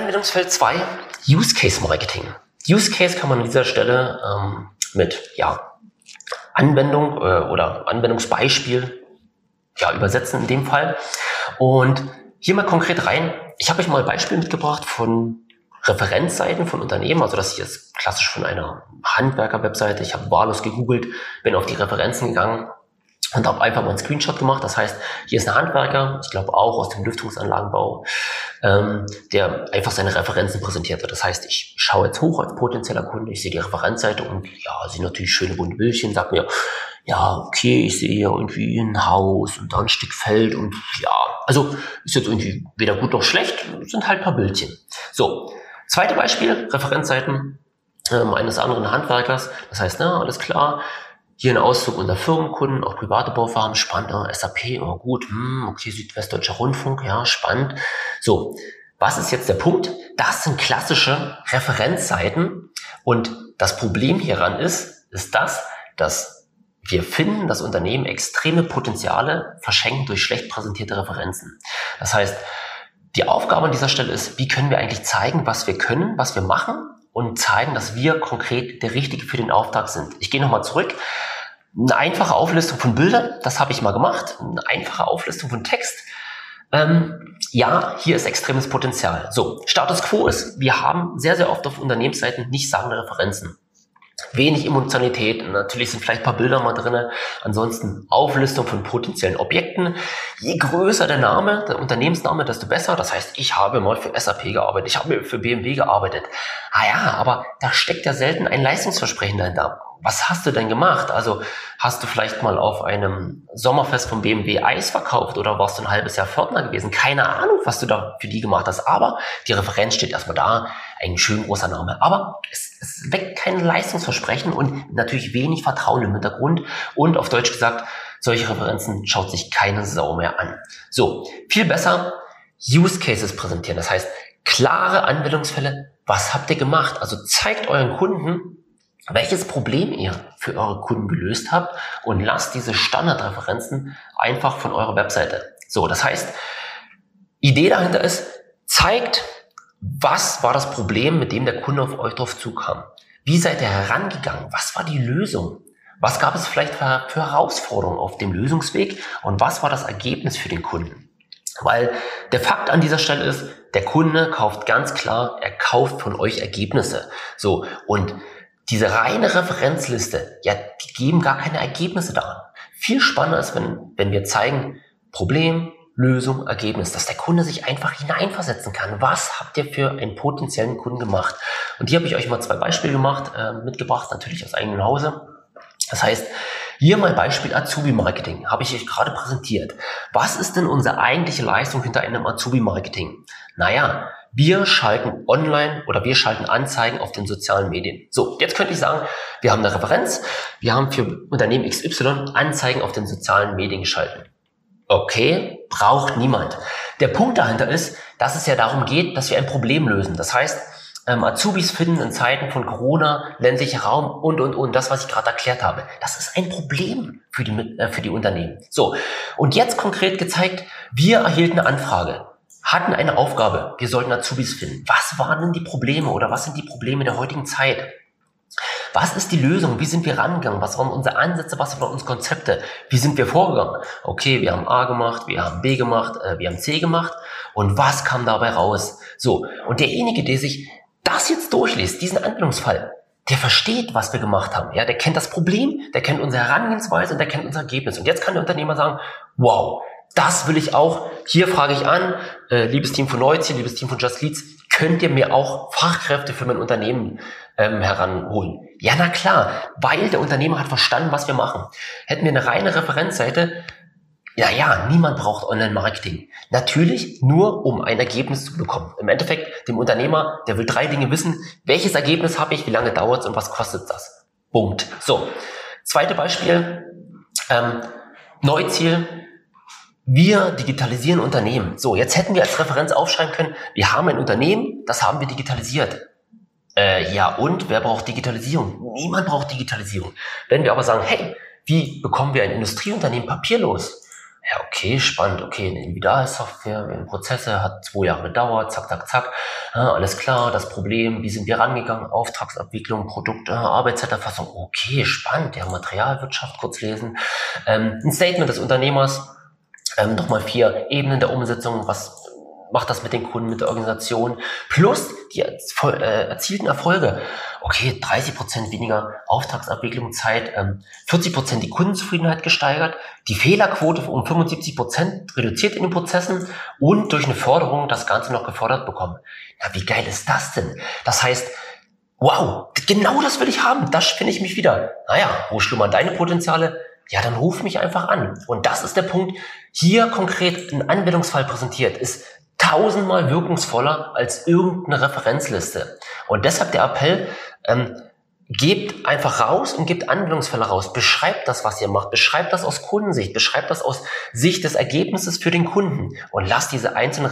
Anwendungsfeld 2, Use Case Marketing. Use Case kann man an dieser Stelle ähm, mit ja, Anwendung äh, oder Anwendungsbeispiel ja, übersetzen in dem Fall. Und hier mal konkret rein. Ich habe euch mal ein Beispiel mitgebracht von Referenzseiten von Unternehmen. Also das hier ist klassisch von einer Handwerker-Webseite. Ich habe wahllos gegoogelt, bin auf die Referenzen gegangen und habe einfach mal einen Screenshot gemacht. Das heißt, hier ist ein Handwerker, ich glaube auch aus dem Lüftungsanlagenbau, ähm, der einfach seine Referenzen präsentierte. Das heißt, ich schaue jetzt hoch als potenzieller Kunde, ich sehe die Referenzseite und ja, sehe natürlich schöne bunte Bildchen, sag mir, ja, okay, ich sehe hier irgendwie ein Haus und da ein Stück Feld und ja, also ist jetzt irgendwie weder gut noch schlecht, sind halt paar Bildchen. So, zweite Beispiel, Referenzseiten ähm, eines anderen Handwerkers. Das heißt, na, alles klar, hier ein Auszug unter Firmenkunden, auch private Bauvorhaben, spannend, oh, SAP, oh gut, hm, okay, Südwestdeutscher Rundfunk, ja, spannend. So, was ist jetzt der Punkt? Das sind klassische Referenzseiten und das Problem hieran ist, ist das, dass wir finden, dass Unternehmen extreme Potenziale verschenken durch schlecht präsentierte Referenzen. Das heißt, die Aufgabe an dieser Stelle ist, wie können wir eigentlich zeigen, was wir können, was wir machen und zeigen, dass wir konkret der Richtige für den Auftrag sind. Ich gehe nochmal zurück. Eine einfache Auflistung von Bildern, das habe ich mal gemacht. Eine einfache Auflistung von Text. Ähm, ja, hier ist extremes Potenzial. So, Status Quo ist, wir haben sehr, sehr oft auf Unternehmensseiten nicht sagende Referenzen. Wenig Emotionalität, natürlich sind vielleicht ein paar Bilder mal drinne. Ansonsten Auflistung von potenziellen Objekten. Je größer der Name, der Unternehmensname, desto besser. Das heißt, ich habe mal für SAP gearbeitet, ich habe für BMW gearbeitet. Ah ja, aber da steckt ja selten ein Leistungsversprechen dahinter was hast du denn gemacht? Also hast du vielleicht mal auf einem Sommerfest von BMW Eis verkauft oder warst du ein halbes Jahr Pförtner gewesen? Keine Ahnung, was du da für die gemacht hast. Aber die Referenz steht erstmal da, ein schön großer Name. Aber es, es weckt kein Leistungsversprechen und natürlich wenig Vertrauen im Hintergrund. Und auf Deutsch gesagt, solche Referenzen schaut sich keine Sau mehr an. So, viel besser Use Cases präsentieren. Das heißt, klare Anwendungsfälle. Was habt ihr gemacht? Also zeigt euren Kunden, welches Problem ihr für eure Kunden gelöst habt und lasst diese Standardreferenzen einfach von eurer Webseite. So, das heißt, Idee dahinter ist, zeigt, was war das Problem, mit dem der Kunde auf euch drauf zukam. Wie seid ihr herangegangen? Was war die Lösung? Was gab es vielleicht für, Herausforderungen auf dem Lösungsweg? Und was war das Ergebnis für den Kunden? Weil der Fakt an dieser Stelle ist, der Kunde kauft ganz klar, er kauft von euch Ergebnisse. So. Und diese reine Referenzliste, ja, die geben gar keine Ergebnisse daran. Viel spannender ist, wenn, wenn wir zeigen, Problem, Lösung, Ergebnis, dass der Kunde sich einfach hineinversetzen kann. Was habt ihr für einen potenziellen Kunden gemacht? Und hier habe ich euch mal zwei Beispiele gemacht, äh, mitgebracht, natürlich aus eigenem Hause. Das heißt, hier mein Beispiel Azubi-Marketing, habe ich euch gerade präsentiert. Was ist denn unsere eigentliche Leistung hinter einem Azubi-Marketing? Naja, wir schalten online oder wir schalten Anzeigen auf den sozialen Medien. So, jetzt könnte ich sagen, wir haben eine Referenz, wir haben für Unternehmen XY Anzeigen auf den sozialen Medien geschalten. Okay, braucht niemand. Der Punkt dahinter ist, dass es ja darum geht, dass wir ein Problem lösen. Das heißt, ähm, Azubis finden in Zeiten von Corona, ländlicher Raum und, und, und, das, was ich gerade erklärt habe. Das ist ein Problem für die, äh, für die Unternehmen. So, und jetzt konkret gezeigt, wir erhielten eine Anfrage hatten eine Aufgabe. Wir sollten Azubis finden. Was waren denn die Probleme oder was sind die Probleme der heutigen Zeit? Was ist die Lösung? Wie sind wir rangegangen? Was waren unsere Ansätze? Was waren unsere Konzepte? Wie sind wir vorgegangen? Okay, wir haben A gemacht, wir haben B gemacht, äh, wir haben C gemacht. Und was kam dabei raus? So. Und derjenige, der sich das jetzt durchliest, diesen Anwendungsfall, der versteht, was wir gemacht haben. Ja, der kennt das Problem, der kennt unsere Herangehensweise und der kennt unser Ergebnis. Und jetzt kann der Unternehmer sagen, wow, das will ich auch. Hier frage ich an, äh, liebes Team von Neuziel, liebes Team von Just Leads, könnt ihr mir auch Fachkräfte für mein Unternehmen ähm, heranholen? Ja, na klar, weil der Unternehmer hat verstanden, was wir machen. Hätten wir eine reine Referenzseite, ja, ja, niemand braucht Online-Marketing. Natürlich nur, um ein Ergebnis zu bekommen. Im Endeffekt, dem Unternehmer, der will drei Dinge wissen. Welches Ergebnis habe ich, wie lange dauert es und was kostet das? Punkt. So, zweite Beispiel. Ähm, Neuziel, wir digitalisieren Unternehmen. So, jetzt hätten wir als Referenz aufschreiben können, wir haben ein Unternehmen, das haben wir digitalisiert. Äh, ja, und wer braucht Digitalisierung? Niemand braucht Digitalisierung. Wenn wir aber sagen, hey, wie bekommen wir ein Industrieunternehmen papierlos? Ja, okay, spannend. Okay, eine Individualsoftware, Prozesse, hat zwei Jahre gedauert, zack, zack, zack. Ja, alles klar, das Problem, wie sind wir rangegangen? Auftragsabwicklung, Produkt, Arbeitszeiterfassung. Okay, spannend. Ja, Materialwirtschaft kurz lesen. Ähm, ein Statement des Unternehmers. Ähm, nochmal vier Ebenen der Umsetzung. Was macht das mit den Kunden, mit der Organisation, plus die äh, erzielten Erfolge. Okay, 30 Prozent weniger Auftragsabwicklungszeit, ähm, 40 Prozent die Kundenzufriedenheit gesteigert, die Fehlerquote um 75 Prozent reduziert in den Prozessen und durch eine Förderung das Ganze noch gefordert bekommen. Ja, wie geil ist das denn? Das heißt, wow, genau das will ich haben, das finde ich mich wieder. Naja, wo schlummern deine Potenziale? Ja, dann ruf mich einfach an. Und das ist der Punkt. Hier konkret ein Anwendungsfall präsentiert ist tausendmal wirkungsvoller als irgendeine Referenzliste. Und deshalb der Appell, ähm, gebt einfach raus und gebt Anwendungsfälle raus. Beschreibt das, was ihr macht. Beschreibt das aus Kundensicht. Beschreibt das aus Sicht des Ergebnisses für den Kunden. Und lasst diese einzelnen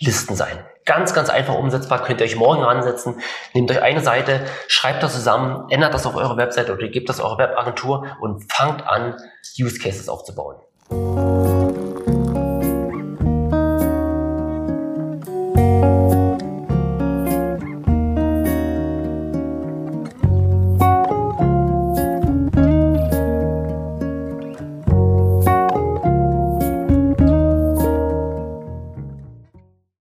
Referenzlisten sein. Ganz, ganz einfach umsetzbar. Könnt ihr euch morgen ansetzen. Nehmt euch eine Seite, schreibt das zusammen, ändert das auf eure Webseite oder gebt das eurer Webagentur und fangt an, Use Cases aufzubauen.